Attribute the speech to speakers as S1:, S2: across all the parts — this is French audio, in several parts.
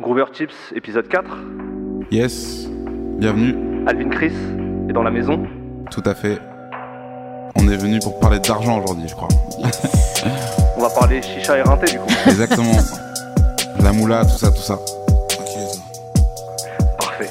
S1: Groover Tips, épisode 4.
S2: Yes, bienvenue,
S1: Alvin Chris est dans la maison.
S2: tout à fait. On est venu pour parler d'argent aujourd'hui, je crois.
S1: On va parler chicha et rinté du coup.
S2: Exactement. La moula, tout ça, tout ça.
S1: Parfait.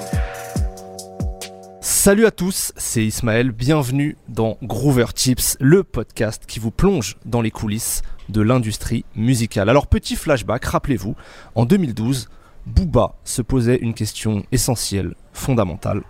S3: Salut à tous, c'est Ismaël, bienvenue dans Groover Tips, le podcast qui vous plonge dans les coulisses de l'industrie musicale. Alors petit flashback, rappelez-vous, en 2012, Booba se posait une question essentielle, fondamentale.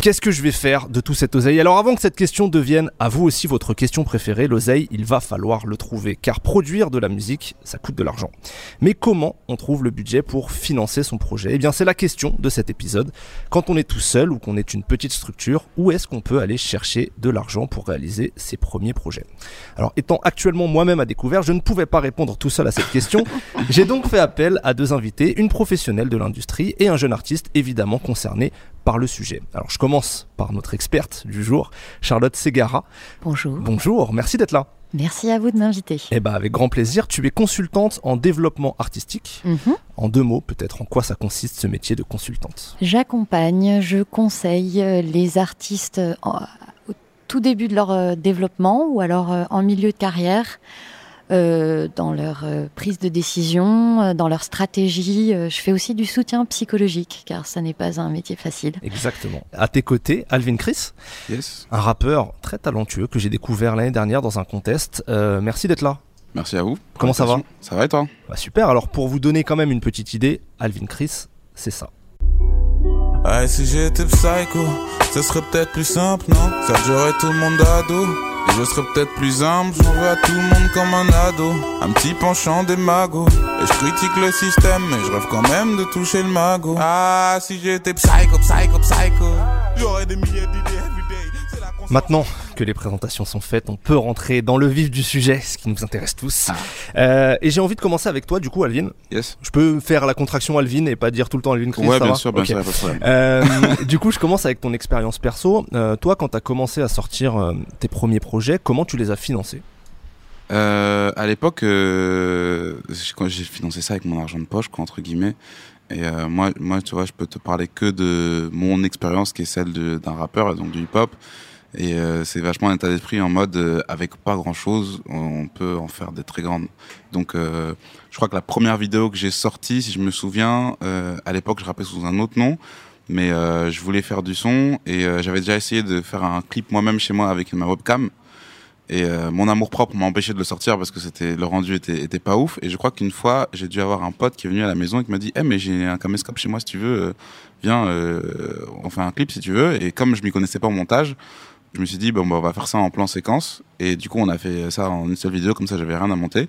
S4: Qu'est-ce que je vais faire de tout cet oseille?
S3: Alors avant que cette question devienne à vous aussi votre question préférée, l'oseille, il va falloir le trouver. Car produire de la musique, ça coûte de l'argent. Mais comment on trouve le budget pour financer son projet? Eh bien c'est la question de cet épisode. Quand on est tout seul ou qu'on est une petite structure, où est-ce qu'on peut aller chercher de l'argent pour réaliser ses premiers projets? Alors étant actuellement moi-même à découvert, je ne pouvais pas répondre tout seul à cette question. J'ai donc fait appel à deux invités, une professionnelle de l'industrie et un jeune artiste évidemment concerné par le sujet. Alors je commence par notre experte du jour, Charlotte Segara.
S5: Bonjour.
S3: Bonjour, merci d'être là.
S5: Merci à vous de m'inviter.
S3: Eh ben avec grand plaisir, tu es consultante en développement artistique.
S5: Mhm.
S3: En deux mots, peut-être en quoi ça consiste ce métier de consultante?
S5: J'accompagne, je conseille euh, les artistes euh, en- au tout début de leur euh, développement ou alors en milieu de carrière. Euh, dans leur euh, prise de décision, euh, dans leur stratégie. Je fais aussi du soutien psychologique, car ça n'est pas un métier facile.
S3: Exactement. À tes côtés, Alvin Chris,
S2: Yes.
S3: un rappeur très talentueux que j'ai découvert l'année dernière dans un contest. Euh, merci d'être là.
S2: Merci à vous.
S3: Comment ça va
S2: Ça va et toi?
S3: Bah, super, alors pour vous donner quand même une petite idée, Alvin Chris, c'est ça.
S4: Ah, si j'étais psycho, ce serait peut-être plus simple, non? Ça j'aurais tout le monde à dos. Je serais peut-être plus humble, j'en veux à tout le monde comme un ado. Un petit penchant des magos. Et je critique le système, mais je rêve quand même de toucher le magot. Ah, si j'étais psycho, psycho, psycho. J'aurais des milliers d'idées everyday.
S3: Maintenant que les présentations sont faites, on peut rentrer dans le vif du sujet, ce qui nous intéresse tous. Euh, et j'ai envie de commencer avec toi, du coup, Alvin.
S2: Yes.
S3: Je peux faire la contraction Alvin et pas dire tout le temps Alvin Chris
S2: ouais,
S3: ça
S2: bien
S3: va
S2: sûr, bien pas de problème.
S3: Euh, du coup, je commence avec ton expérience perso. Euh, toi, quand tu as commencé à sortir tes premiers projets, comment tu les as financés?
S2: À l'époque, j'ai- financé ça avec mon argent de poche, quoi, entre guillemets. Et euh, moi, moi, tu vois, je peux te parler que de mon expérience, qui est celle d'un rappeur, donc du hip-hop. Et euh, c'est vachement un état d'esprit en mode, euh, avec pas grand-chose, on peut en faire des très grandes. Donc, euh, je crois que la première vidéo que j'ai sortie, si je me souviens, euh, à l'époque, je rappais sous un autre nom. Mais euh, je voulais faire du son et euh, j'avais déjà essayé de faire un clip moi-même chez moi avec ma webcam. Et mon amour propre m'a empêché de le sortir parce que c'était le rendu était, était pas ouf. Et je crois qu'une fois, j'ai dû avoir un pote qui est venu à la maison et qui m'a dit Eh, mais j'ai un caméscope chez moi si tu veux, viens, on fait un clip si tu veux. Et comme je m'y connaissais pas au montage, je me suis dit Bon, bah, on va faire ça en plan séquence. Et du coup, on a fait ça en une seule vidéo, comme ça, j'avais rien à monter.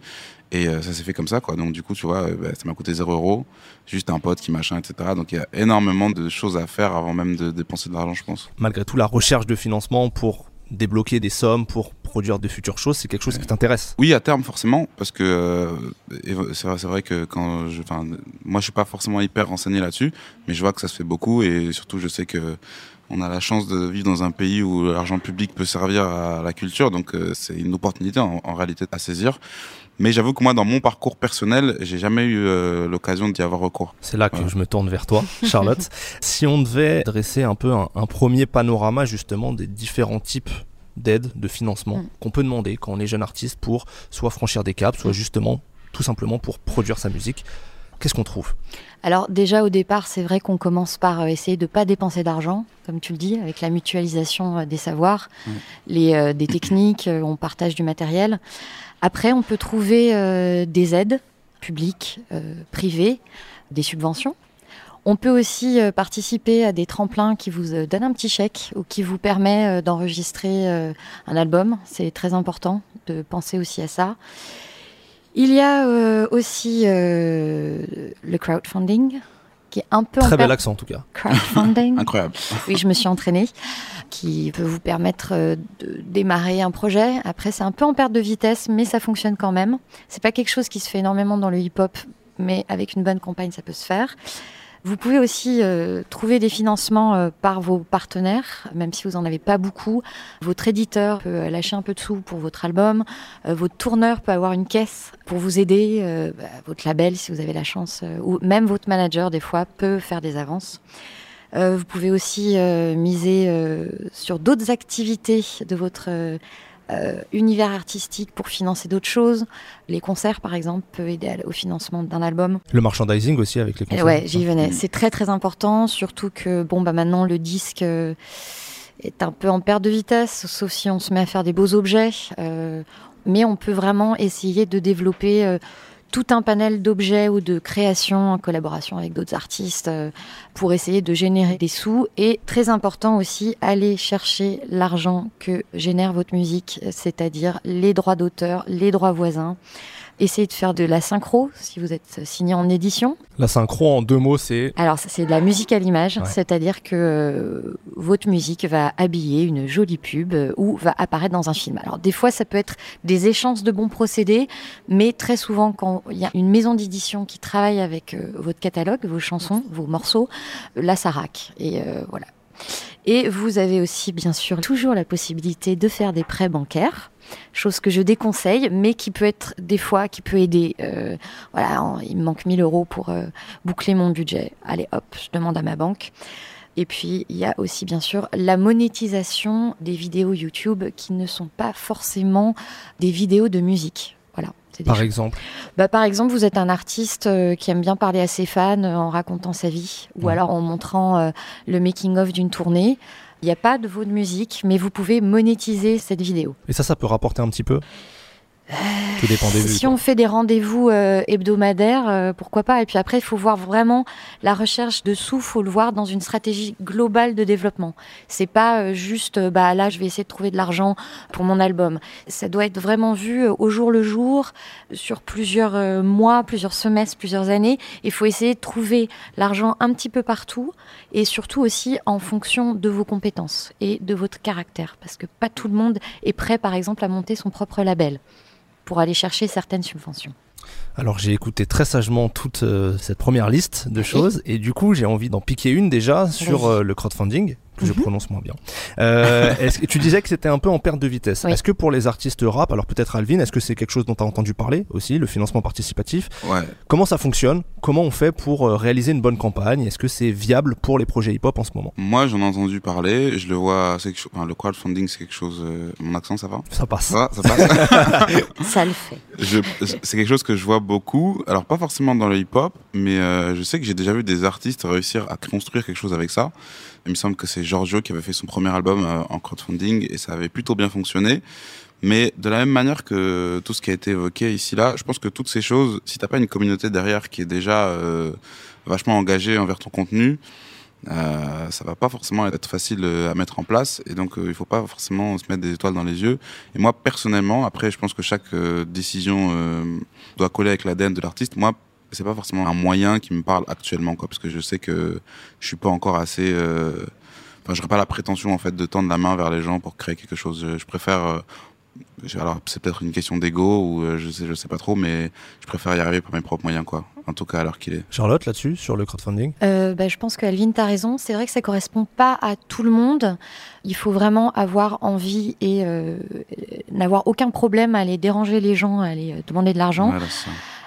S2: Et euh, ça s'est fait comme ça, quoi. Donc, du coup, tu vois, euh, bah, ça m'a coûté 0 euros. Juste un pote qui machin, etc. Donc, il y a énormément de choses à faire avant même de dépenser de l'argent, je pense.
S3: Malgré tout, la recherche de financement pour débloquer des sommes, pour produire de futures choses, c'est quelque chose qui t'intéresse.
S2: Oui, à terme forcément, parce que euh, c'est vrai, c'est vrai que quand je, enfin, moi je suis pas forcément hyper renseigné là-dessus, mais je vois que ça se fait beaucoup et surtout je sais que on a la chance de vivre dans un pays où l'argent public peut servir à la culture, donc euh, c'est une opportunité en, en réalité à saisir. Mais j'avoue que moi, dans mon parcours personnel, j'ai jamais eu euh, l'occasion d'y avoir recours.
S3: C'est là que
S2: Ouais.
S3: je me tourne vers toi, Charlotte. si on devait dresser un peu un, un premier panorama justement des différents types d'aides, de financement
S5: Mm.
S3: qu'on peut demander quand on est jeune artiste pour soit franchir des caps, soit
S5: Mm.
S3: justement tout simplement pour produire sa musique, qu'est-ce qu'on trouve?
S5: Alors déjà au départ, c'est vrai qu'on commence par euh, essayer de pas dépenser d'argent, comme tu le dis, avec la mutualisation euh, des savoirs, les, euh, des techniques, on partage du matériel. Après, on peut trouver euh, des aides publiques, euh, privées, des subventions. On peut aussi participer à des tremplins qui vous donnent un petit chèque ou qui vous permet d'enregistrer un album. C'est très important de penser aussi à ça. Il y a aussi le crowdfunding, qui est un peu
S3: très bel accent en tout cas.
S5: Crowdfunding.
S2: Incroyable.
S5: Oui, je me suis entraînée, qui peut vous permettre de démarrer un projet. Après, c'est un peu en perte de vitesse, mais ça fonctionne quand même. C'est pas quelque chose qui se fait énormément dans le hip-hop, mais avec une bonne campagne, ça peut se faire. Vous pouvez aussi euh, trouver des financements euh, par vos partenaires, même si vous n'en avez pas beaucoup. Votre éditeur peut lâcher un peu de sous pour votre album. Euh, votre tourneur peut avoir une caisse pour vous aider. Bah, votre label, si vous avez la chance, ou même votre manager, des fois, peut faire des avances. vous pouvez aussi miser sur d'autres activités de votre euh, univers artistique pour financer d'autres choses. Les concerts, par exemple, peuvent aider au financement d'un album.
S3: Le merchandising aussi avec les concerts.
S5: Ouais, j'y venais. C'est très très important, surtout que bon bah maintenant le disque euh, est un peu en perte de vitesse, sauf si on se met à faire des beaux objets. Euh, mais on peut vraiment essayer de développer tout un panel d'objets ou de créations en collaboration avec d'autres artistes euh, pour essayer de générer des sous. Et très important aussi, aller chercher l'argent que génère votre musique, c'est-à-dire les droits d'auteur, les droits voisins. Essayez de faire de la synchro si vous êtes signé en édition.
S3: La synchro, en deux mots, c'est
S5: Alors, c'est de la musique à l'image, c'est-à-dire que euh, votre musique va habiller une jolie pub euh, ou va apparaître dans un film. Alors, des fois, ça peut être des échanges de bons procédés, mais très souvent, quand il y a une maison d'édition qui travaille avec euh, votre catalogue, vos chansons, vos morceaux, là, ça raque. Et voilà. Et vous avez aussi, bien sûr, toujours la possibilité de faire des prêts bancaires chose que je déconseille, mais qui peut être des fois, qui peut aider. Euh, voilà, il me manque 1000 euros pour euh, boucler mon budget. Allez, hop, je demande à ma banque. Et puis, il y a aussi, bien sûr, la monétisation des vidéos YouTube qui ne sont pas forcément des vidéos de musique. Voilà.
S3: Par exemple
S5: bah, Par exemple, vous êtes un artiste euh, qui aime bien parler à ses fans en racontant sa vie ou alors en montrant le making-of d'une tournée. Il n'y a pas de vos de musique, mais vous pouvez monétiser cette vidéo.
S3: Et ça, ça peut rapporter un petit peu?
S5: Si on fait des rendez-vous euh, hebdomadaires, euh, pourquoi pas? Et puis après, il faut voir vraiment la recherche de sous, faut le voir dans une stratégie globale de développement. C'est pas euh, juste, bah là, je vais essayer de trouver de l'argent pour mon album. Ça doit être vraiment vu au jour le jour, sur plusieurs mois, plusieurs semestres, plusieurs années. Il faut essayer de trouver l'argent un petit peu partout et surtout aussi en fonction de vos compétences et de votre caractère, parce que pas tout le monde est prêt, par exemple, à monter son propre label pour aller chercher certaines subventions.
S3: Alors j'ai écouté très sagement toute euh, cette première liste de choses et du coup j'ai envie d'en piquer une déjà sur euh, le crowdfunding que je mhm. prononce moins bien. Euh, est-ce que tu disais que c'était un peu en perte de vitesse. Est-ce que pour les artistes rap, alors peut-être Alvin, est-ce que c'est quelque chose dont tu as entendu parler aussi, le financement participatif
S2: ouais.
S3: Comment ça fonctionne? Comment on fait pour euh, réaliser une bonne campagne? Est-ce que c'est viable pour les projets hip-hop en ce moment?
S2: Moi, j'en ai entendu parler. Je le vois. Enfin, le crowdfunding, c'est quelque chose. Euh, mon accent, ça va?
S3: Ça passe.
S2: Ça, ça passe.
S5: ça le fait.
S2: C'est quelque chose que je vois beaucoup. Alors pas forcément dans le hip-hop, mais euh, je sais que j'ai déjà vu des artistes réussir à construire quelque chose avec ça. Il me semble que c'est Giorgio qui avait fait son premier album euh, en crowdfunding et ça avait plutôt bien fonctionné. Mais de la même manière que tout ce qui a été évoqué ici là, je pense que toutes ces choses, si t'as pas une communauté derrière qui est déjà euh, vachement engagée envers ton contenu, euh, ça va pas forcément être facile euh, à mettre en place et donc il faut pas forcément se mettre des étoiles dans les yeux. Et moi personnellement, après je pense que chaque décision doit coller avec l'ADN de l'artiste. Moi c'est pas forcément un moyen qui me parle actuellement, quoi, parce que je sais que je suis pas encore assez. Euh... Enfin, j'aurais pas la prétention en fait de tendre la main vers les gens pour créer quelque chose. Je, préfère. Euh... Alors, c'est peut-être une question d'ego ou euh, je sais, je sais pas trop, mais je préfère y arriver par mes propres moyens, quoi. En tout cas, à l'heure qu'il est.
S3: Charlotte, là-dessus, sur le crowdfunding?
S5: Euh, bah, Je pense qu'Alvin, tu as raison. C'est vrai que ça correspond pas à tout le monde. Il faut vraiment avoir envie et euh, n'avoir aucun problème à aller déranger les gens, à aller demander de l'argent.
S2: Voilà,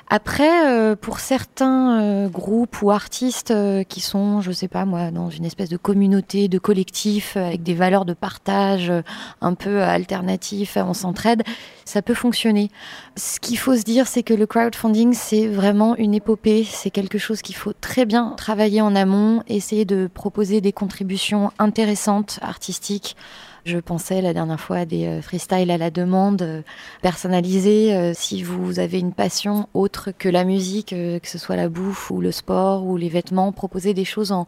S5: après, euh, pour certains euh, groupes ou artistes euh, qui sont, je sais pas moi, dans une espèce de communauté, de collectif, avec des valeurs de partage un peu alternatifs, on s'entraide, ça peut fonctionner. Ce qu'il faut se dire, c'est que le crowdfunding, c'est vraiment une épopée, c'est quelque chose qu'il faut très bien travailler en amont, essayer de proposer des contributions intéressantes, artistiques, Je pensais la dernière fois à des euh, freestyles à la demande, euh, personnalisés. Euh, si vous avez une passion autre que la musique, que ce soit la bouffe ou le sport ou les vêtements, proposer des choses en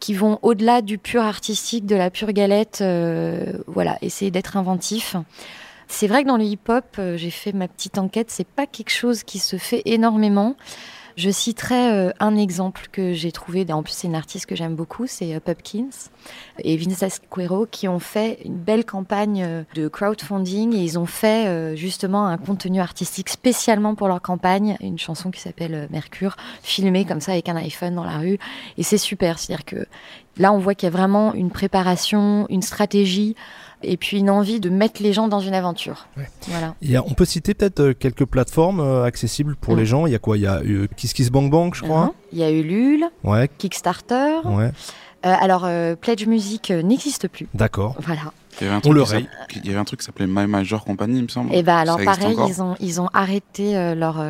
S5: qui vont au-delà du pur artistique, de la pure galette. voilà, essayer d'être inventif. C'est vrai que dans le hip-hop, j'ai fait ma petite enquête, c'est pas quelque chose qui se fait énormément. Je citerai euh, un exemple que j'ai trouvé, en plus c'est une artiste que j'aime beaucoup, c'est euh, Pupkins et Vince Asquero qui ont fait une belle campagne euh, de crowdfunding et ils ont fait justement un contenu artistique spécialement pour leur campagne, une chanson qui s'appelle Mercure, filmée comme ça avec un iPhone dans la rue et c'est super, c'est-à-dire que là on voit qu'il y a vraiment une préparation, une stratégie et puis une envie de mettre les gens dans une aventure. Voilà.
S3: on peut citer peut-être euh, quelques plateformes euh, accessibles pour les mm. gens. Il y a quoi? Il y a eu KissKissBankBank, je crois. Uh-huh.
S5: Il y a Ulule, ouais. Kickstarter. Ouais. Euh, alors, Pledge Music n'existe plus.
S3: D'accord.
S5: Voilà.
S2: Il y avait un truc, il y avait un truc qui s'appelait My Major Company, il me semble.
S5: Et eh bah ben, alors pareil, ils ont, ils ont arrêté leur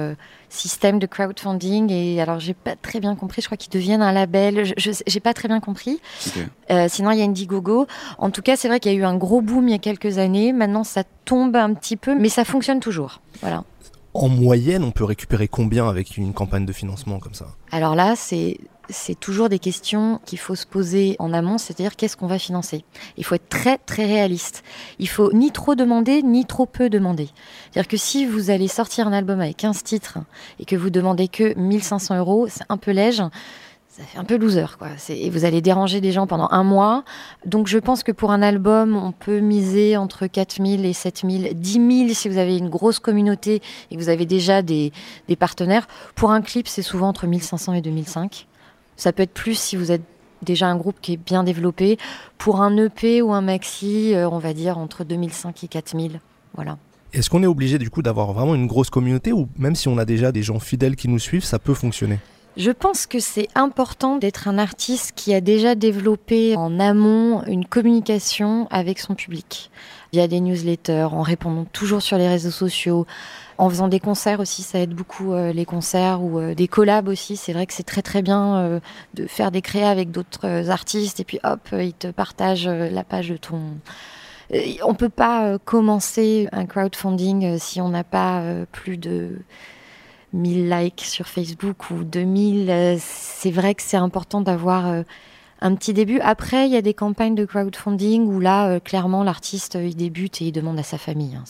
S5: système de crowdfunding et alors j'ai pas très bien compris, je crois qu'ils deviennent un label, je j'ai pas très bien compris. Euh, sinon il y a Indiegogo. En tout cas, c'est vrai qu'il y a eu un gros boom il y a quelques années. Maintenant, ça tombe un petit peu, mais ça fonctionne toujours. Voilà.
S3: En moyenne, on peut récupérer combien avec une campagne de financement comme ça?
S5: Alors là, c'est c'est toujours des questions qu'il faut se poser en amont, c'est-à-dire qu'est-ce qu'on va financer. Il faut être très très réaliste. Il faut ni trop demander ni trop peu demander. C'est-à-dire que si vous allez sortir un album avec 15 titres et que vous demandez que 1500 euros, c'est un peu léger ça fait un peu loser, quoi. Et vous allez déranger des gens pendant un mois. Donc, je pense que pour un album, on peut miser entre 4000 et 7000, 10 000 si vous avez une grosse communauté et que vous avez déjà des, des partenaires. Pour un clip, c'est souvent entre 1500 et 2005. Ça peut être plus si vous êtes déjà un groupe qui est bien développé. Pour un EP ou un maxi, euh, on va dire entre 2005 et 4000. Voilà.
S3: Est-ce qu'on est obligé du coup d'avoir vraiment une grosse communauté ou même si on a déjà des gens fidèles qui nous suivent, ça peut fonctionner?
S5: Je pense que c'est important d'être un artiste qui a déjà développé en amont une communication avec son public, via des newsletters, en répondant toujours sur les réseaux sociaux, en faisant des concerts aussi, ça aide beaucoup euh, les concerts ou euh, des collabs aussi. C'est vrai que c'est très très bien euh, de faire des créas avec d'autres artistes et puis hop, ils te partagent la page de ton. On peut pas commencer un crowdfunding si on n'a pas plus de 1000 likes sur Facebook ou 2000. C'est vrai que c'est important d'avoir un petit début. Après, il y a des campagnes de crowdfunding où là, clairement, l'artiste, il débute et il demande à sa famille. Hein.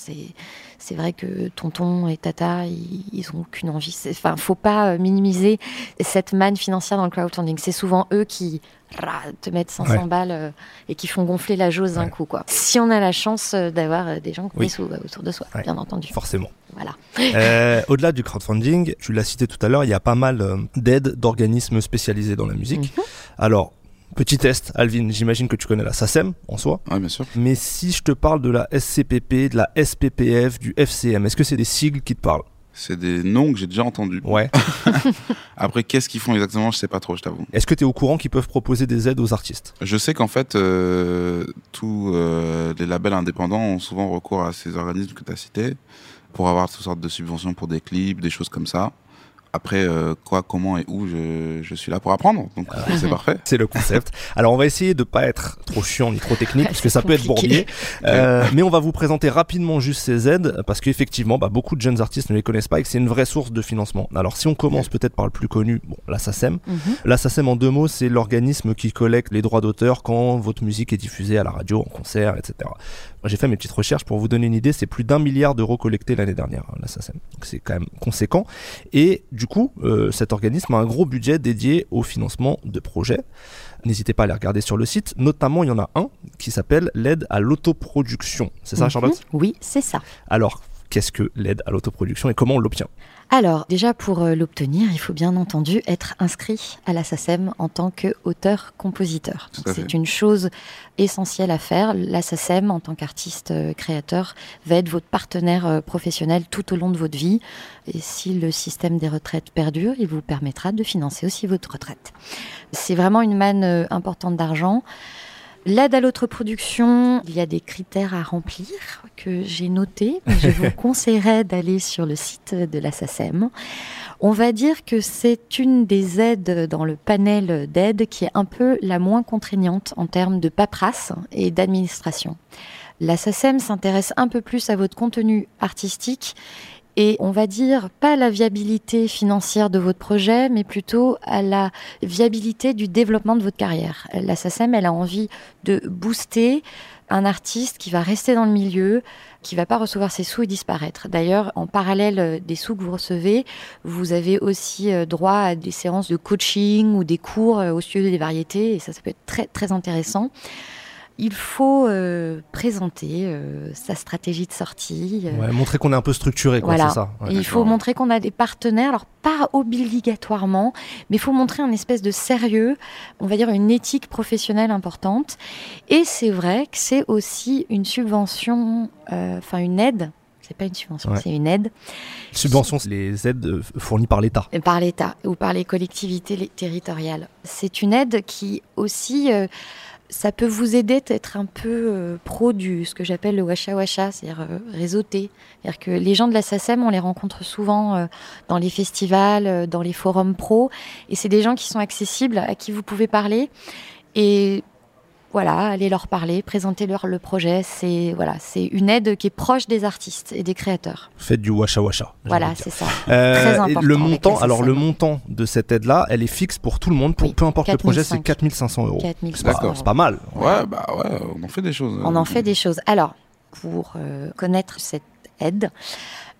S5: C'est vrai que tonton et tata, ils, ont aucune envie. Enfin, faut pas euh, minimiser cette manne financière dans le crowdfunding. C'est souvent eux qui te mettent 500 balles euh, et qui font gonfler la jauge d'un coup. Quoi. Si on a la chance euh, d'avoir des gens qui autour de soi, bien entendu.
S3: Forcément.
S5: Voilà.
S3: Au-delà du crowdfunding, tu l'as cité tout à l'heure, il y a pas mal d'aides d'organismes spécialisés dans la musique. Mhm. Alors, Petit test, Alvin, j'imagine que tu connais la SACEM en soi.
S2: Oui, bien sûr.
S3: Mais si je te parle de la SCPP, de la SPPF, du FCM, est-ce que c'est des sigles qui te parlent?
S2: C'est des noms que j'ai déjà entendus.
S3: Ouais.
S2: Après, qu'est-ce qu'ils font exactement Je sais pas trop, je t'avoue.
S3: Est-ce que tu es au courant qu'ils peuvent proposer des aides aux artistes?
S2: Je sais qu'en fait, euh, tous euh, les labels indépendants ont souvent recours à ces organismes que tu as cités pour avoir toutes sortes de subventions pour des clips, des choses comme ça. Après, euh, quoi, comment et où, je, je, suis là pour apprendre. Donc, euh, c'est parfait.
S3: C'est le concept. Alors, on va essayer de pas être trop chiant ni trop technique, parce que ça peut être bourbier. Euh, mais on va vous présenter rapidement juste ces aides, parce qu'effectivement, bah, beaucoup de jeunes artistes ne les connaissent pas et que c'est une vraie source de financement. Alors, si on commence peut-être par le plus connu, bon, la SACEM. Mm en deux mots, c'est l'organisme qui collecte les droits d'auteur quand votre musique est diffusée à la radio, en concert, etc. J'ai fait mes petites recherches pour vous donner une idée, c'est plus d'un milliard d'euros collectés l'année dernière, hein, la SACEM. Donc c'est quand même conséquent. Et du coup, euh, cet organisme a un gros budget dédié au financement de projets. N'hésitez pas à les regarder sur le site. Notamment, il y en a un qui s'appelle l'aide à l'autoproduction. C'est ça, mhm. Charlotte?
S5: Oui, c'est ça.
S3: Alors, qu'est-ce que l'aide à l'autoproduction et comment on l'obtient
S5: alors, déjà pour euh, l'obtenir, il faut bien entendu être inscrit à la SACEM en tant qu'auteur-compositeur. C'est une chose essentielle à faire. La SACEM, en tant qu'artiste euh, créateur, va être votre partenaire euh, professionnel tout au long de votre vie. Et si le système des retraites perdure, il vous permettra de financer aussi votre retraite. C'est vraiment une manne importante d'argent. L'aide à l'autre production, il y a des critères à remplir que j'ai notés. Je vous conseillerais d'aller sur le site de la SACEM On va dire que c'est une des aides dans le panel d'aides qui est un peu la moins contraignante en termes de paperasse et d'administration. La SACEM s'intéresse un peu plus à votre contenu artistique et on va dire pas la viabilité financière de votre projet, mais plutôt à la viabilité du développement de votre carrière. La SACEM, elle a envie de booster un artiste qui va rester dans le milieu, qui va pas recevoir ses sous et disparaître. D'ailleurs, en parallèle euh, des sous que vous recevez, vous avez aussi euh, droit à des séances de coaching ou des cours euh, au studio des variétés, et ça, ça peut être très, très intéressant il faut euh, présenter euh, sa stratégie de sortie.
S3: Euh, ouais, montrer qu'on est un peu structuré, quoi,
S5: voilà.
S3: c'est ça.
S5: Ouais, il faut montrer qu'on a des partenaires, alors pas obligatoirement, mais il faut montrer un espèce de sérieux, on va dire une éthique professionnelle importante. Et c'est vrai que c'est aussi une subvention, enfin une aide c'est pas une subvention, ouais. c'est une aide.
S3: Subvention, c'est les aides fournies par l'État.
S5: Par l'État ou par les collectivités territoriales. C'est une aide qui aussi euh, ça peut vous aider à être un peu euh, pro du ce que j'appelle le washa washa, c'est-à-dire euh, réseauté. C'est-à-dire que les gens de la SACEM, on les rencontre souvent euh, dans les festivals, dans les forums pro, et c'est des gens qui sont accessibles, à qui vous pouvez parler. Et voilà, aller leur parler, présenter leur le projet. C'est voilà, c'est une aide qui est proche des artistes et des créateurs.
S3: Faites du washa washa.
S5: Voilà, c'est ça.
S3: Euh,
S5: Très important.
S3: Le montant, alors le montant de cette aide-là, elle est fixe pour tout le monde, pour
S5: Oui,
S3: peu importe le projet, c'est
S5: 4500
S3: 4500 euros.
S5: 4500
S3: C'est pas,
S2: D'accord.
S3: c'est pas mal.
S2: Ouais, bah ouais, on en fait des choses.
S5: On en fait des choses. Alors, pour euh, connaître cette aide,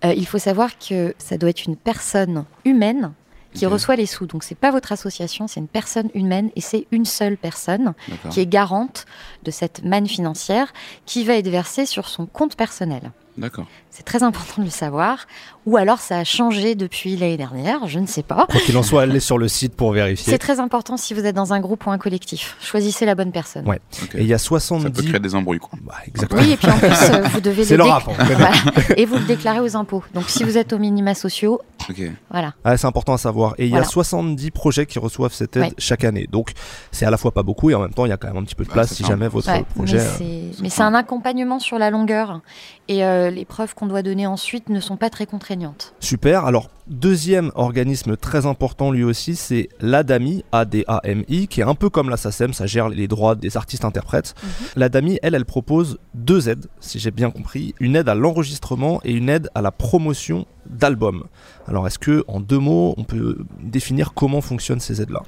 S5: euh, il faut savoir que ça doit être une personne humaine qui reçoit les sous. Donc, c'est pas votre association, c'est une personne humaine et c'est une seule personne qui est garante de cette manne financière qui va être versée sur son compte personnel.
S2: D'accord.
S5: C'est très important de le savoir. Ou alors, ça a changé depuis l'année dernière, je ne sais pas.
S3: Quoi qu'il en soit, allez sur le site pour vérifier.
S5: C'est très important si vous êtes dans un groupe ou un collectif. Choisissez la bonne personne.
S3: Ouais.
S2: Ok.
S3: Et il y a
S2: Ça
S3: 70.
S2: peut créer des embrouilles, quoi.
S3: Bah, exactement.
S5: Oui, et puis en plus, euh, vous devez
S3: C'est
S5: le
S3: rap, connaît.
S5: Voilà. Et vous le déclarez aux impôts. Donc, si vous êtes aux minima sociaux,
S2: Ok.
S5: voilà.
S3: Ah, c'est important à savoir. Et il y a 70 projets qui reçoivent cette aide
S5: Ouais.
S3: chaque année. Donc, c'est à la fois pas beaucoup et en même temps, il y a quand même un petit peu de place si
S2: ça.
S3: jamais votre
S5: Ouais,
S3: projet.
S5: mais
S3: euh,
S5: c'est-
S2: c'est
S5: mais
S2: ça.
S5: c'est un accompagnement sur la longueur. Et euh, les preuves qu'on doit donner ensuite ne sont pas très contraignantes.
S3: Super. Alors, deuxième organisme très important lui aussi, c'est l'ADAMI, A-D-A-M-I, qui est un peu comme la SACEM, ça gère les droits des artistes-interprètes.
S5: Mhm.
S3: L'ADAMI, elle, elle propose deux aides, si j'ai bien compris. Une aide à l'enregistrement et une aide à la promotion d'albums. Alors, est-ce que, en deux mots, on peut définir comment fonctionnent ces aides-là?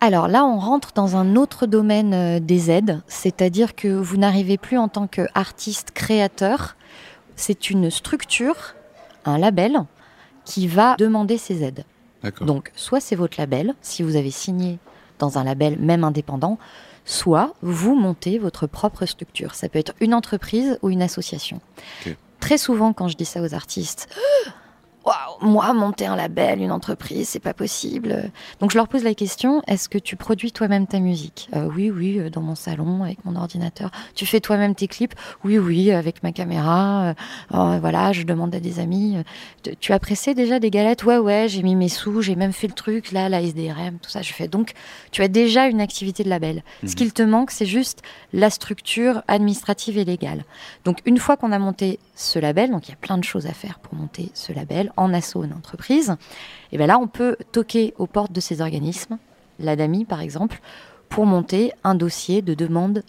S5: Alors là, on rentre dans un autre domaine euh, des aides, c'est-à-dire que vous n'arrivez plus en tant qu'artiste créateur. C'est une structure, un label, qui va demander ces aides. Donc, soit c'est votre label, si vous avez signé dans un label même indépendant, soit vous montez votre propre structure. Ça peut être une entreprise ou une association. Très souvent, quand je dis ça aux artistes, Waouh, moi, monter un label, une entreprise, c'est pas possible. Donc, je leur pose la question est-ce que tu produis toi-même ta musique? Euh, Oui, oui, euh, dans mon salon, avec mon ordinateur. Tu fais toi-même tes clips? Oui, oui, avec ma caméra. Euh, oh, voilà, je demande à des amis. tu- tu as pressé déjà des galettes? Ouais, ouais, j'ai mis mes sous, j'ai même fait le truc, là, la SDRM, tout ça, je fais. Donc, tu as déjà une activité de label. Ce qu'il te manque, c'est juste la structure administrative et légale. Donc, une fois qu'on a monté ce label, donc il y a plein de choses à faire pour monter ce label en asso une entreprise, et bien là, on peut toquer aux portes de ces organismes, l'ADAMI par exemple, pour monter un dossier de demande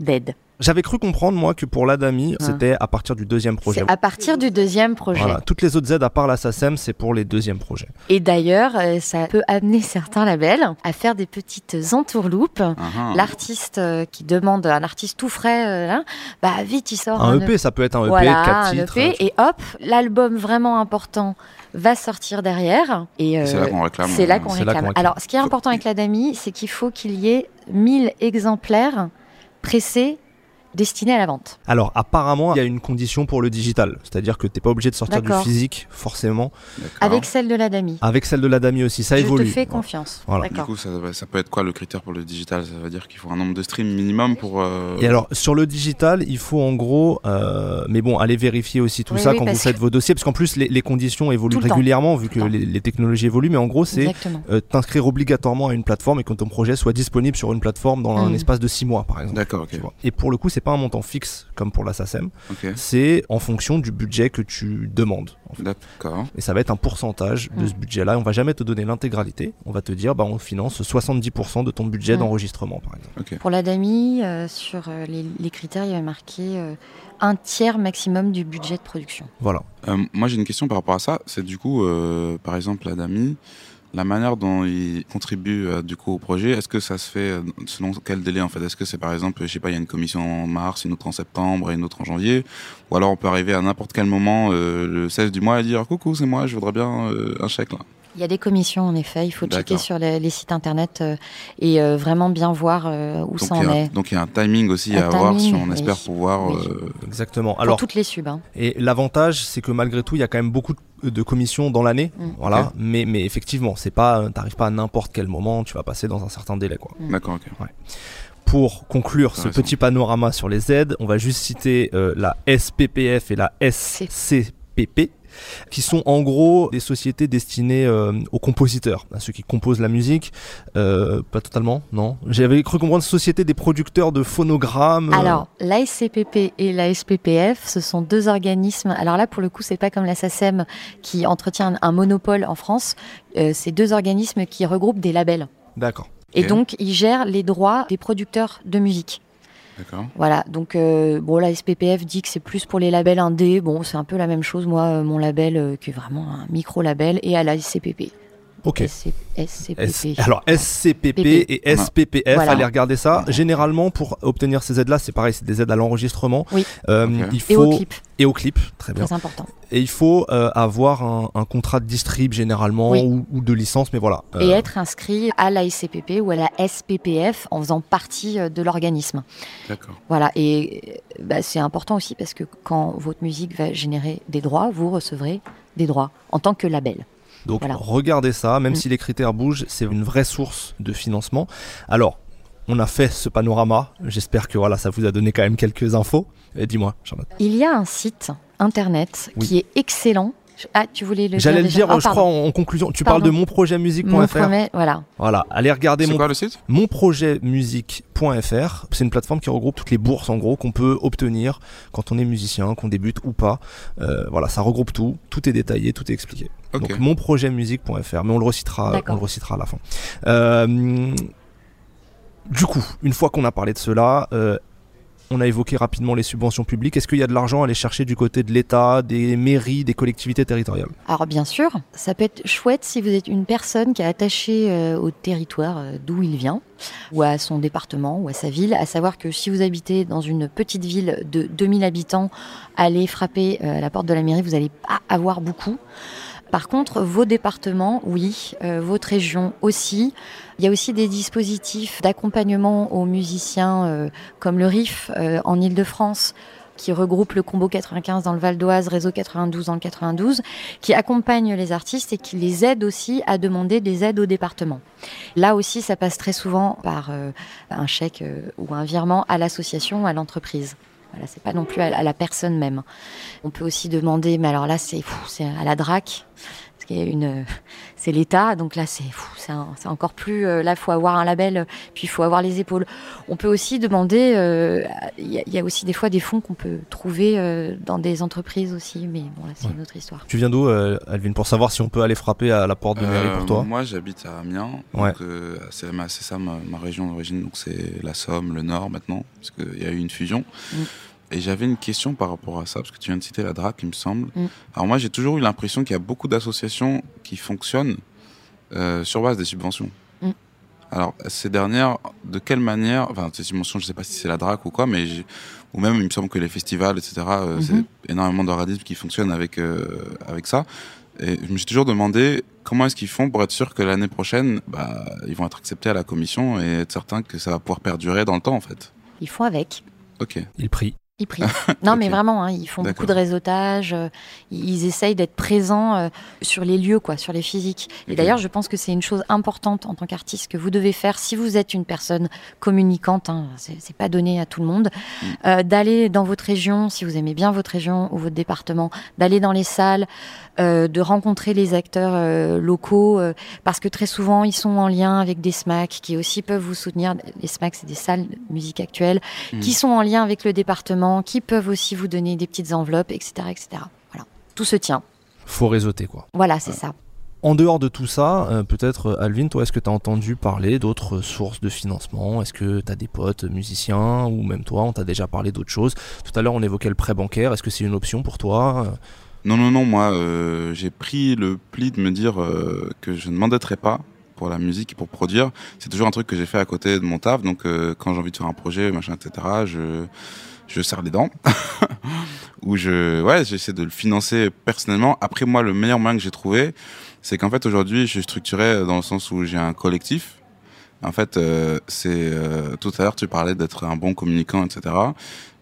S5: d'aide.
S3: J'avais cru comprendre, moi, que pour l'ADAMI,
S5: Hein.
S3: c'était à partir du deuxième projet.
S5: C'est à partir du deuxième projet.
S3: Voilà. Toutes les autres aides, à part la SACEM, c'est pour les deuxièmes projets.
S5: Et d'ailleurs, euh, ça peut amener certains labels à faire des petites entourloupes.
S2: Ah, ah.
S5: L'artiste euh, qui demande, un artiste tout frais, euh, là, bah vite, il sort
S3: Un
S5: un
S3: EP, ça peut être un EP
S5: voilà,
S3: de 4
S5: un
S3: titres.
S5: EP, et hop, l'album vraiment important va sortir derrière. Et
S2: Et c'est
S5: euh,
S2: là qu'on réclame.
S5: c'est là qu'on réclame.
S3: réclame.
S5: Alors, ce qui est important avec la DAMI, c'est qu'il faut qu'il y ait 1000 exemplaires pressés destinés à la vente.
S3: Alors, apparemment, il y a une condition pour le digital. C'est-à-dire que tu n'es pas obligé de sortir du physique, forcément.
S5: Avec celle de la DAMI.
S3: Avec celle de l'ADAMI aussi, ça
S5: Je
S3: évolue.
S5: te fais confiance.
S3: Voilà.
S2: Du coup, ça, ça peut être quoi le critère pour le digital? Ça veut dire qu'il faut un nombre de streams minimum pour. euh,
S3: Et alors, sur le digital, il faut en gros, euh, mais bon, allez vérifier aussi tout
S5: Oui,
S3: ça
S5: oui,
S3: quand vous faites vos dossiers, parce qu'en plus, les, les conditions évoluent régulièrement vu que les, les technologies évoluent, mais en gros, c'est euh, t'inscrire obligatoirement à une plateforme et que ton projet soit disponible sur une plateforme dans un
S5: Mm.
S3: espace de 6 mois, par exemple.
S2: D'accord, ok.
S3: Tu vois. Et pour le coup, c'est pas un montant fixe comme pour la SACEM,
S2: Ok,
S3: c'est en fonction du budget que tu demandes. en fait.
S2: d'accord.
S3: Et ça va être un pourcentage de ce budget-là. On va jamais te donner l'intégralité. On va te dire, bah, on finance 70% de ton budget d'enregistrement, par exemple.
S5: Pour la DAMI, euh, sur euh, les, les critères, il y avait marqué euh, un tiers maximum du budget de production.
S3: Voilà.
S2: Euh, moi, j'ai une question par rapport à ça. C'est du coup, euh, par exemple, la DAMI, la manière dont il contribue euh, du coup au projet, est-ce que ça se fait euh, selon quel délai en fait? Est-ce que c'est par exemple, je sais pas, il y a une commission en mars, une autre en septembre et une autre en janvier? Ou alors on peut arriver à n'importe quel moment, euh, le 16 du mois, et dire coucou, c'est moi, je voudrais bien euh, un chèque là.
S5: Il y a des commissions, en effet. Il faut checker sur les, les sites internet euh, et euh, vraiment bien voir euh, où
S2: Donc
S5: ça
S2: il, y
S5: en
S2: a,
S5: est.
S2: donc il y a un timing aussi
S5: Un
S2: à avoir si on
S5: oui.
S2: espère pouvoir.
S5: Oui.
S2: euh,
S3: Exactement.
S5: Pour
S3: Alors,
S5: toutes les subs. hein.
S3: et l'avantage, c'est que malgré tout, il y a quand même beaucoup de, de commissions dans l'année.
S5: Mm.
S3: Voilà. Mais, mais effectivement, c'est pas, t'arrives pas à n'importe quel moment. Tu vas passer dans un certain délai, quoi.
S2: D'accord, ok.
S3: Pour conclure ce petit panorama sur les aides, on va juste citer euh, la SPPF et la SCPP qui sont en gros des sociétés destinées euh, aux compositeurs, à ceux qui composent la musique. Euh, pas totalement, non. J'avais cru comprendre société des producteurs de phonogrammes.
S5: Alors, la SCPP et la SPPF, ce sont deux organismes. Alors là, pour le coup, c'est pas comme la SACEM qui entretient un, monopole en France. Euh, c'est deux organismes qui regroupent des labels.
S3: D'accord.
S5: Et donc, ils gèrent les droits des producteurs de musique. Voilà, donc euh, bon, la SPPF dit que c'est plus pour les labels indés. Bon, c'est un peu la même chose. Moi, euh, mon label, euh, qui est vraiment un micro-label, et à la SCPP.
S3: Ok.
S5: SC SCPP.
S3: S- alors SCPP
S5: PP.
S3: et SPPF,
S5: Voilà.
S3: allez regarder ça. Généralement, pour obtenir ces aides-là, c'est pareil, c'est des aides à l'enregistrement.
S5: Oui.
S3: Euh. Il faut
S5: Et au clip,
S3: et au clip, très bien.
S5: très important.
S3: Et il faut euh, avoir un, un contrat de distrib généralement
S5: Oui.
S3: ou, ou de licence, mais voilà.
S5: Et
S3: Euh,
S5: être inscrit à la SCPP ou à la SPPF en faisant partie de l'organisme.
S2: D'accord.
S5: Voilà, et bah, c'est important aussi parce que quand votre musique va générer des droits, vous recevrez des droits en tant que label.
S3: Donc
S5: Voilà.
S3: regardez ça, même
S5: Mm.
S3: si les critères bougent, c'est une vraie source de financement. Alors, on a fait ce panorama. J'espère que voilà, ça vous a donné quand même quelques infos. Et Dis-moi, Charlotte.
S5: Il y a un site internet
S3: Oui.
S5: qui est excellent. Ah, tu voulais le
S3: J'allais le dire,
S5: Ah,
S3: je crois,
S5: pardon.
S3: en, en conclusion. Tu
S5: Pardon.
S3: parles de monprojetmusique.fr.
S5: Voilà.
S3: Voilà, allez regarder
S2: C'est
S3: mon
S2: quoi le site?
S3: monprojetmusique.fr. C'est une plateforme qui regroupe toutes les bourses en gros qu'on peut obtenir quand on est musicien, qu'on débute ou pas. Euh, voilà, ça regroupe tout, tout est détaillé, tout est expliqué. Donc monprojetmusique.fr, mais on le recitera, on le recitera à la fin. Euh, du coup, une fois qu'on a parlé de cela, euh, on a évoqué rapidement les subventions publiques. Est-ce qu'il y a de l'argent à aller chercher du côté de l'État, des mairies, des collectivités territoriales?
S5: Alors bien sûr, ça peut être chouette si vous êtes une personne qui est attachée euh, au territoire euh, d'où il vient, ou à son département, ou à sa ville. À savoir que si vous habitez dans une petite ville de 2000 habitants, allez frapper euh, à la porte de la mairie, vous n'allez pas avoir beaucoup. Par contre, vos départements, oui, votre région aussi. Il y a aussi des dispositifs d'accompagnement aux musiciens euh, comme le RIF euh, en Ile-de-France qui regroupe le Combo 95 dans le Val d'Oise, Réseau 92 dans le 92, qui accompagne les artistes et qui les aide aussi à demander des aides au département. Là aussi, ça passe très souvent par euh, un chèque euh, ou un virement à l'association ou à l'entreprise. Voilà, c'est pas non plus à, la personne même. On peut aussi demander, mais alors là, c'est à la DRAC, qu'il y a une, c'est l'État, donc là, c'est fou, c'est un- c'est encore plus. euh, là, il faut avoir un label, puis il faut avoir les épaules. On peut aussi demander, euh, il y, a- il y a aussi des fois des fonds qu'on peut trouver euh, dans des entreprises aussi, mais bon, là, c'est
S3: Ouais.
S5: une autre histoire.
S3: Tu viens d'où, euh, Alvin, pour savoir si on peut aller frapper à la porte de mairie pour toi?
S2: Moi, j'habite à Amiens.
S3: Ouais.
S2: Donc, euh, c'est ma- c'est ça ma, ma région d'origine. Donc, c'est la Somme, le Nord maintenant, parce qu'il y a eu une fusion.
S5: Mm.
S2: Et j'avais une question par rapport à ça, parce que tu viens de citer la DRAC, il me semble.
S5: Mm.
S2: Alors, moi, j'ai toujours eu l'impression qu'il y a beaucoup d'associations qui fonctionnent euh, sur base des subventions.
S5: Mm.
S2: Alors, ces dernières, de quelle manière, enfin, ces subventions, je sais pas si c'est la DRAC ou quoi, mais ou même, il me semble que les festivals, etc., euh,
S5: Mhm.
S2: c'est énormément d'organismes qui fonctionnent avec, euh, avec ça. Et je me suis toujours demandé comment est-ce qu'ils font pour être sûr que l'année prochaine, bah, ils vont être acceptés à la commission et être certain que ça va pouvoir perdurer dans le temps, en fait.
S5: Ils font avec.
S2: Ok.
S3: Il prie.
S5: Ils prient. Non, mais vraiment, hein, ils font beaucoup de réseautage. euh, ils essayent d'être présents euh, sur les lieux, quoi, sur les physiques. Et d'ailleurs, je pense que c'est une chose importante en tant qu'artiste que vous devez faire si vous êtes une personne communicante. Hein, c'est pas donné à tout le monde.
S2: Mm.
S5: euh, d'aller dans votre région, si vous aimez bien votre région ou votre département, d'aller dans les salles, euh, de rencontrer les acteurs euh, locaux, euh, parce que très souvent, ils sont en lien avec des SMAC qui aussi peuvent vous soutenir. Les SMAC, c'est des salles de musique actuelle
S2: Mm.
S5: qui sont en lien avec le département, qui peuvent aussi vous donner des petites enveloppes, etc. etc. Voilà. Tout se tient.
S3: Faut réseauter quoi.
S5: Voilà, c'est ça.
S3: En dehors de tout ça, euh, peut-être euh, Alvin, toi, est-ce que tu as entendu parler d'autres sources de financement? Est-ce que tu as des potes musiciens ou même toi, on t'a déjà parlé d'autres choses? Tout à l'heure, on évoquait le prêt bancaire. Est-ce que c'est une option pour toi? Euh,
S2: Non, non, non, moi, euh, j'ai pris le pli de me dire euh, que je ne m'endetterai pas pour la musique et pour produire. C'est toujours un truc que j'ai fait à côté de mon taf. Donc, euh, quand j'ai envie de faire un projet, machin, etc., je, je serre les dents. Ou je, ouais, j'essaie de le financer personnellement. Après, moi, le meilleur moyen que j'ai trouvé, c'est qu'en fait, aujourd'hui, je suis structuré dans le sens où j'ai un collectif. En fait, euh, c'est euh, tout à l'heure, tu parlais d'être un bon communicant, etc.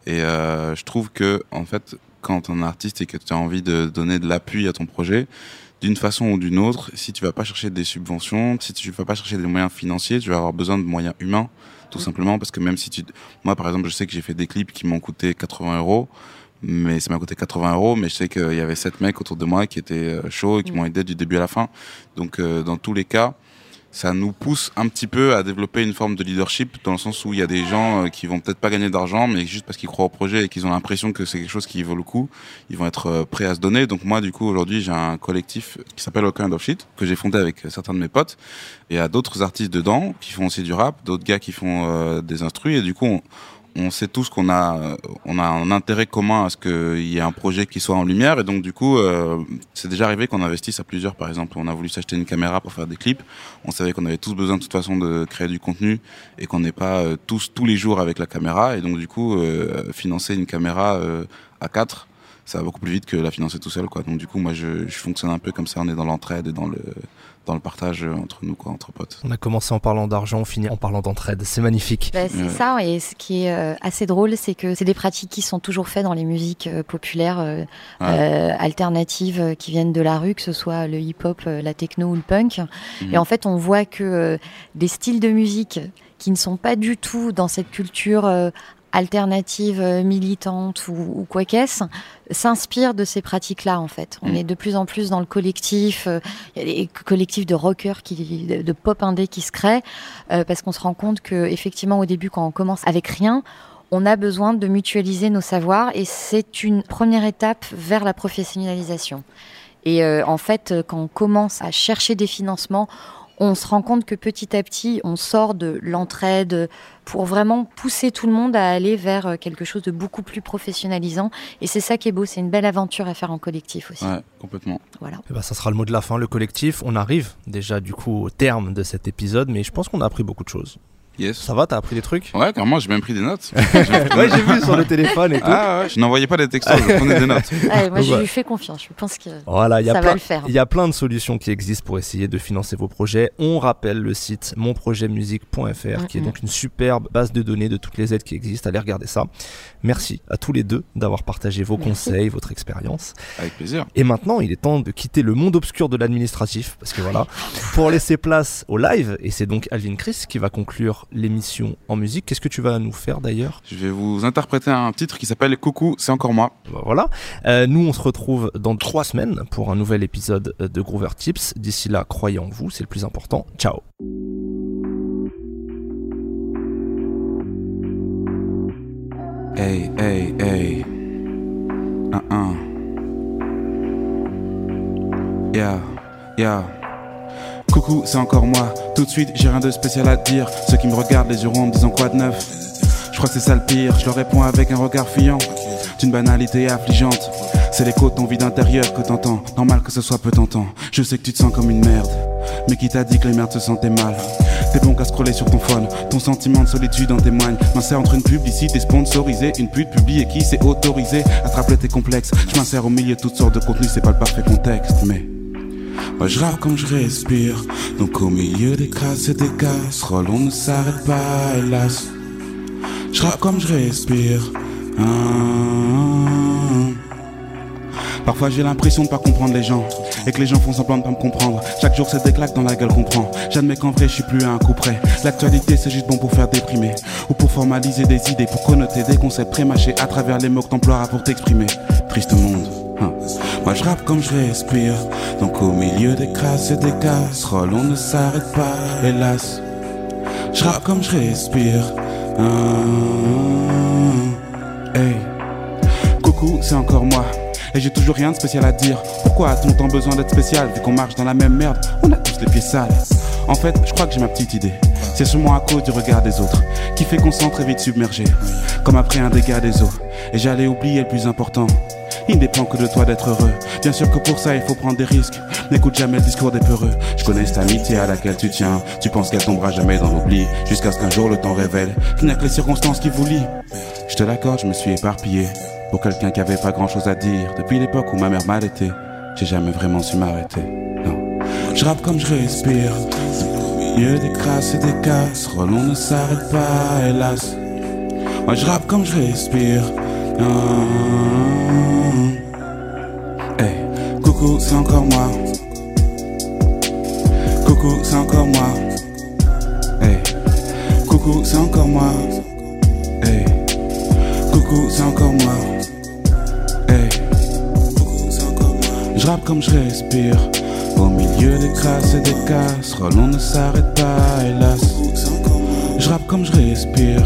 S2: Et euh, je trouve que, en fait, quand on est artiste et que tu as envie de donner de l'appui à ton projet, d'une façon ou d'une autre, si tu vas pas chercher des subventions, si tu vas pas chercher des moyens financiers, tu vas avoir besoin de moyens humains, tout simplement, parce que même si tu, moi par exemple, je sais que j'ai fait des clips qui m'ont coûté 80 euros, mais ça m'a coûté 80 euros, mais je sais qu'il y avait sept mecs autour de moi qui étaient euh, chauds et qui
S5: Mm.
S2: m'ont aidé du début à la fin. Donc euh, dans tous les cas, ça nous pousse un petit peu à développer une forme de leadership dans le sens où il y a des gens euh, qui vont peut-être pas gagner d'argent mais juste parce qu'ils croient au projet et qu'ils ont l'impression que c'est quelque chose qui vaut le coup, ils vont être euh, prêts à se donner. Donc moi du coup aujourd'hui j'ai un collectif qui s'appelle Kind of que j'ai fondé avec certains de mes potes et a d'autres artistes dedans qui font aussi du rap, d'autres gars qui font euh, des instrus et du coup on sait tous qu'on a euh, on a un intérêt commun à ce qu'il y ait un projet qui soit en lumière. Et donc du coup euh, c'est déjà arrivé qu'on investisse à plusieurs. Par exemple on a voulu s'acheter une caméra pour faire des clips. On savait qu'on avait tous besoin de toute façon de créer du contenu et qu'on n'est pas euh, tous tous les jours avec la caméra. Et donc du coup euh, financer une caméra à quatre ça va beaucoup plus vite que la financer tout seul quoi donc du coup moi je, je fonctionne un peu comme ça on est dans l'entraide et dans le dans le partage euh, entre nous quoi entre potes
S3: On a commencé en parlant d'argent, on finit en parlant d'entraide. C'est magnifique.
S5: Bah, c'est
S2: Ouais.
S5: ça, et ce qui est euh, assez drôle, c'est que c'est des pratiques qui sont toujours faites dans les musiques euh, populaires euh, euh, alternatives euh, qui viennent de la rue, que ce soit le hip-hop, euh, la techno ou le punk.
S2: Mhm.
S5: Et en fait, on voit que euh, des styles de musique qui ne sont pas du tout dans cette culture euh, alternative, euh, militante ou, ou quoi qu'est-ce, s'inspirent de ces pratiques-là, en fait. On
S2: Mhm.
S5: est de plus en plus dans le collectif, euh, il y a des collectifs de rockers, qui, de, pop indé qui se créent, euh, parce qu'on se rend compte que effectivement au début quand on commence avec rien, on a besoin de mutualiser nos savoirs et c'est une première étape vers la professionnalisation. Et euh, en fait, quand on commence à chercher des financements, on se rend compte que petit à petit, on sort de l'entraide pour vraiment pousser tout le monde à aller vers euh, quelque chose de beaucoup plus professionnalisant. Et c'est ça qui est beau, c'est une belle aventure à faire en collectif aussi.
S2: ouais complètement
S5: Voilà.
S3: Eh ben, ça sera le mot de la fin, le collectif. On arrive déjà du coup au terme de cet épisode, mais je pense qu'on a appris beaucoup de choses.
S2: Yes
S3: Ça va, t'as appris des trucs
S2: ouais carrément j'ai même pris des notes J'ai
S3: Ouais, j'ai vu sur le téléphone et tout.
S2: ah ouais je n'envoyais pas des textos je prenais des notes
S5: Ouais, moi, je lui fais confiance. Je pense que
S3: Voilà, y a
S5: ça
S3: plein,
S5: va le faire.
S3: Il y a plein de solutions qui existent pour essayer de financer vos projets. On rappelle le site monprojetmusique.fr qui est
S5: Mhm.
S3: donc une superbe base de données de toutes les aides qui existent. Allez regarder ça. Merci à tous les deux d'avoir partagé vos
S5: Merci.
S3: conseils, votre expérience.
S2: avec plaisir
S3: Et maintenant, il est temps de quitter le monde obscur de l'administratif parce que voilà, pour laisser place au live et c'est donc Alvin Chris qui va conclure l'émission en musique. Qu'est-ce que tu vas nous faire d'ailleurs
S2: je vais vous interpréter un titre qui s'appelle Coucou c'est encore moi
S3: Bah, Voilà. Euh, nous, on se retrouve dans trois semaines pour un nouvel épisode de Groover Tips. D'ici là, croyez en vous, c'est le plus important. Ciao.
S2: Hey, hey, hey. Un, un. Yeah, yeah. Coucou, c'est encore moi. Tout de suite, j'ai rien de spécial à te dire. Ceux qui me regardent les yeux ronds me disant quoi de neuf. Je crois que c'est ça le pire. Je leur réponds avec un regard fuyant. D'une banalité affligeante. C'est l'écho de ton vide intérieur que t'entends. Normal que ce soit peu tentant. Je sais que tu te sens comme une merde. Mais qui t'a dit que les merdes se sentaient mal? T'es bon qu'à scroller sur ton phone. Ton sentiment de solitude en témoigne. M'insère entre une publicité sponsorisée, une pute publiée qui s'est autorisée à te rappeler tes complexes. Je m'insère au milieu de toutes sortes de contenus, c'est pas le parfait contexte, mais. Moi je comme je respire, donc au milieu des crasses et des casseroles, on ne s'arrête pas, hélas. Je comme je respire, Parfois j'ai l'impression de pas comprendre les gens et que les gens font semblant de pas me comprendre. Chaque jour c'est des claques dans la gueule qu'on prend. J'admets qu'en vrai je suis plus à un coup près. L'actualité c'est juste bon pour faire déprimer ou pour formaliser des idées, pour connoter des concepts prémâchés à travers les mots que t'emploieras pour t'exprimer. Triste monde. Moi je rappe comme je respire, donc au milieu des crasses et des casseroles on ne s'arrête pas, hélas. Je rappe comme je respire. Hein. Hey. Coucou, c'est encore moi. Et j'ai toujours rien de spécial à dire. Pourquoi a-t-on tant besoin d'être spécial Vu qu'on marche dans la même merde, on a tous les pieds sales. En fait, je crois que j'ai ma petite idée. C'est sûrement à cause du regard des autres qui fait qu'on s'entre vite submergé, comme après un dégât des eaux. Et j'allais oublier le plus important. Il ne dépend que de toi d'être heureux. Bien sûr que pour ça, il faut prendre des risques. N'écoute jamais le discours des peureux. Je connais cette amitié à laquelle tu tiens. Tu penses qu'elle tombera jamais dans l'oubli. Jusqu'à ce qu'un jour le temps révèle qu'il n'y a que les circonstances qui vous lient. Je te l'accorde, je me suis éparpillé. Pour quelqu'un qui avait pas grand chose à dire, depuis l'époque où ma mère m'allaitait, j'ai jamais vraiment su m'arrêter. Non. Je rappe comme je respire. Milieu des crasses et des casseroles, on ne s'arrête pas, hélas. Moi je rappe comme je respire. Coucou, c'est encore moi. Coucou, c'est encore moi. Coucou, c'est encore moi. Coucou, c'est encore moi. Je rappe comme je respire. Au milieu des crasses et des casseroles, on ne s'arrête pas, hélas. Je rappe comme je respire.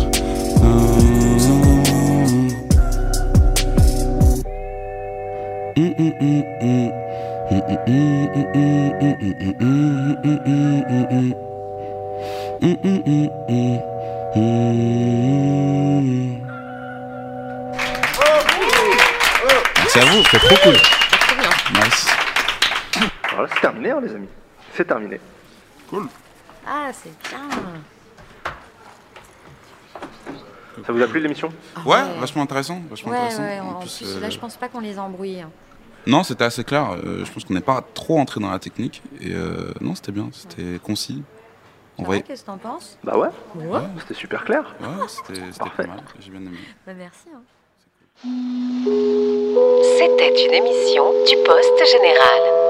S3: Merci à vous, c'est trop cool. Nice.
S1: Alors là, c'est terminé, hein, les amis. C'est terminé.
S5: Ah, c'est bien.
S1: Ça vous a plu l'émission?
S3: Ouais,
S5: ouais.
S3: vachement intéressant. Vachement
S5: Ouais,
S3: intéressant.
S5: ouais, en,
S3: plus,
S5: plus,
S3: euh,
S5: là, je pense pas qu'on les a embrouillés. hein.
S3: Non, c'était assez clair. euh, je pense qu'on n'est pas trop entré dans la technique. Et euh, non, c'était bien. C'était concis. On voyait.
S5: Qu'est-ce que t'en penses?
S1: Bah ouais,
S5: Ouais.
S1: c'était super clair.
S3: Ouais, c'était pas mal. J'ai bien aimé.
S5: Bah, merci. hein.
S6: C'était une émission du Poste Général.